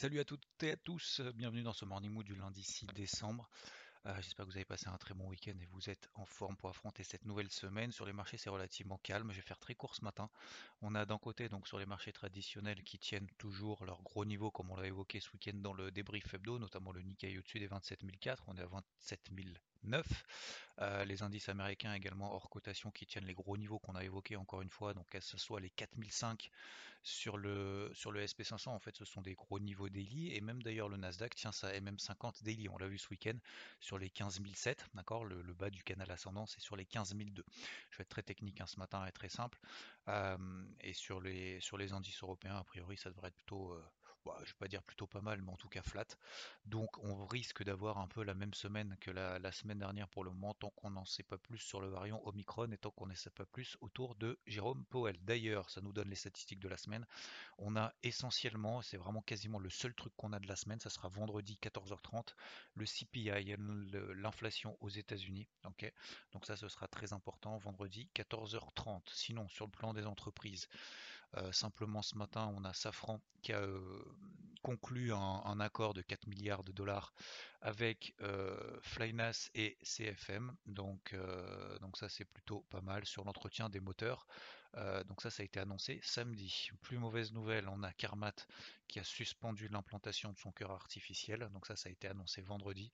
Salut à toutes et à tous, bienvenue dans ce Morning Mood du lundi 6 décembre. Euh, J'espère que vous avez passé un très bon week-end et vous êtes en forme pour affronter cette nouvelle semaine. Sur les marchés, c'est relativement calme. Je vais faire très court ce matin. On a d'un côté, donc sur les marchés traditionnels qui tiennent toujours leur gros niveau, comme on l'a évoqué ce week-end dans le débrief hebdo, notamment le Nikkei au-dessus des 27 004. On est à 27 009. Euh, les indices américains également hors cotation qui tiennent les gros niveaux qu'on a évoqués encore une fois, donc que ce soit les 4005 sur le, sur le SP500, en fait ce sont des gros niveaux daily, et même d'ailleurs le Nasdaq tient sa MM50 daily, on l'a vu ce week-end sur les 15007, d'accord, le, le, bas du canal ascendant c'est sur les 15002. Je vais être très technique hein, ce matin et très simple, euh, et sur les, sur les indices européens, a priori ça devrait être plutôt... Bah, je vais pas dire plutôt pas mal, mais en tout cas flat. Donc on risque d'avoir un peu la même semaine que la, la semaine dernière pour le moment, tant qu'on n'en sait pas plus sur le variant Omicron et tant qu'on n'en sait pas plus autour de Jérôme Powell. D'ailleurs, ça nous donne les statistiques de la semaine. On a essentiellement, c'est vraiment quasiment le seul truc qu'on a de la semaine, ça sera vendredi 14h30, le CPI, l'inflation aux États-Unis. ok? Donc ça, ce sera très important, vendredi 14h30. Sinon, sur le plan des entreprises, simplement ce matin, on a Safran qui a conclu un, un, accord de 4 milliards de dollars avec Flynas et CFM. Donc, donc ça c'est plutôt pas mal sur l'entretien des moteurs. Donc ça ça a été annoncé samedi. Plus mauvaise nouvelle, on a Carmat qui a suspendu l'implantation de son cœur artificiel. Donc ça ça a été annoncé vendredi.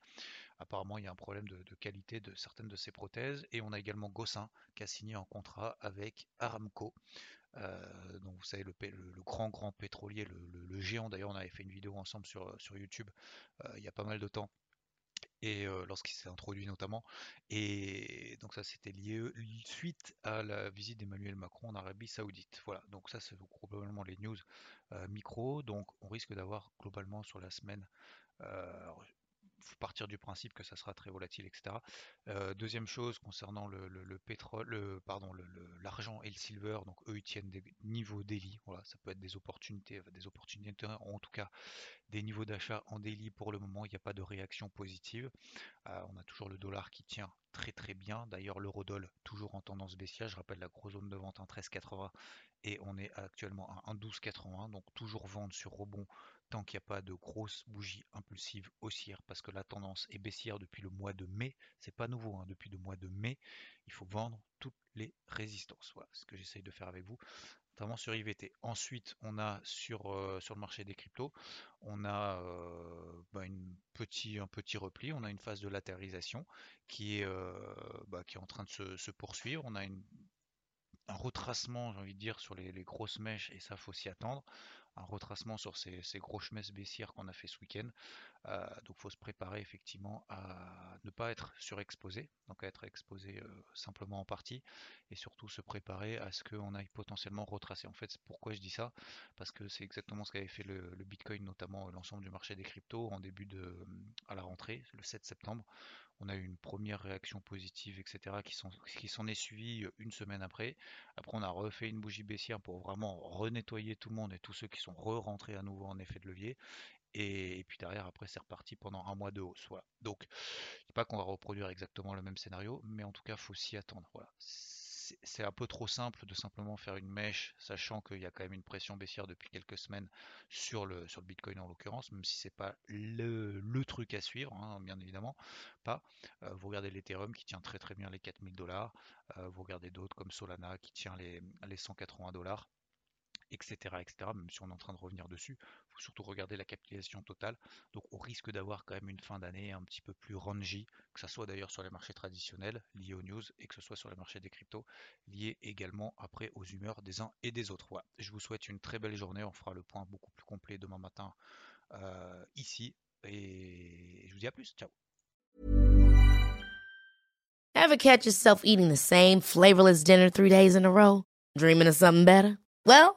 Apparemment il y a un problème de, de qualité de certaines de ses prothèses. Et on a également Gossin qui a signé un contrat avec Aramco. Euh, donc vous savez le, le, le, grand grand pétrolier, le, le géant d'ailleurs on avait fait une vidéo ensemble sur, sur YouTube euh, il y a pas mal de temps. Et euh, lorsqu'il s'est introduit notamment. Et donc ça c'était lié suite à la visite d'Emmanuel Macron en Arabie Saoudite. Voilà. Donc ça c'est probablement les news euh, micro. Donc on risque d'avoir globalement sur la semaine euh, faut partir du principe que ça sera très volatile, etc. Euh, deuxième chose concernant le, le, le pétrole, le, pardon, l'argent et le silver, donc eux ils tiennent des niveaux daily. Voilà, ça peut être des opportunités, des opportunités, en tout cas des niveaux d'achat en daily pour le moment. Il n'y a pas de réaction positive. Euh, on a toujours le dollar qui tient très très bien. D'ailleurs l'eurodoll toujours en tendance baissière. Je rappelle la grosse zone de vente 1,1380 et on est actuellement à 1,1281. Donc toujours vendre sur rebond tant qu'il n'y a pas de grosses bougies impulsives haussières, parce que la tendance est baissière depuis le mois de mai, c'est pas nouveau, hein, depuis le mois de mai, il faut vendre toutes les résistances. Voilà ce que j'essaye de faire avec vous, notamment sur IVT. Ensuite, on a sur, euh, sur le marché des cryptos, on a euh, bah, une petit, un petit repli, on a une phase de latéralisation qui est, euh, bah, qui est en train de se, se poursuivre, on a une un retracement, j'ai envie de dire, sur les, les, grosses mèches, et ça faut s'y attendre un retracement sur ces, ces grosses messes baissières qu'on a fait ce week-end. Euh, donc faut se préparer effectivement à ne pas être surexposé, donc à être exposé euh, simplement en partie, et surtout se préparer à ce qu'on aille potentiellement retracer. En fait, pourquoi je dis ça Parce que c'est exactement ce qu'avait fait le, le, Bitcoin, notamment l'ensemble du marché des cryptos en début de à la rentrée, le 7 septembre. On a eu une première réaction positive, etc., qui s'en qui est suivi une semaine après. Après, on a refait une bougie baissière pour vraiment renettoyer tout le monde et tous ceux qui sont re-rentrés à nouveau en effet de levier. Et, et puis derrière, après, c'est reparti pendant un mois de hausse. Voilà. Donc, je pas qu'on va reproduire exactement le même scénario, mais en tout cas, faut s'y attendre. Voilà c'est un peu trop simple de simplement faire une mèche, sachant qu'il y a quand même une pression baissière depuis quelques semaines sur le, sur le Bitcoin en l'occurrence, même si c'est pas le, le, truc à suivre, hein, bien évidemment, pas. Euh, vous regardez l'Ethereum qui tient très très bien les 4000 dollars, euh, vous regardez d'autres comme Solana qui tient les, les 180 dollars etc., etc. Même si on est en train de revenir dessus, il faut surtout regarder la capitalisation totale. Donc on risque d'avoir quand même une fin d'année un petit peu plus rangy, que ce soit d'ailleurs sur les marchés traditionnels liés aux news et que ce soit sur le marché des cryptos liés également après aux humeurs des uns et des autres. Voilà. Je vous souhaite une très belle journée. On fera le point beaucoup plus complet demain matin euh, ici et je vous dis à plus. Ciao. Ever catch yourself eating the same flavorless dinner three days in a row? Dreaming of something better? Well.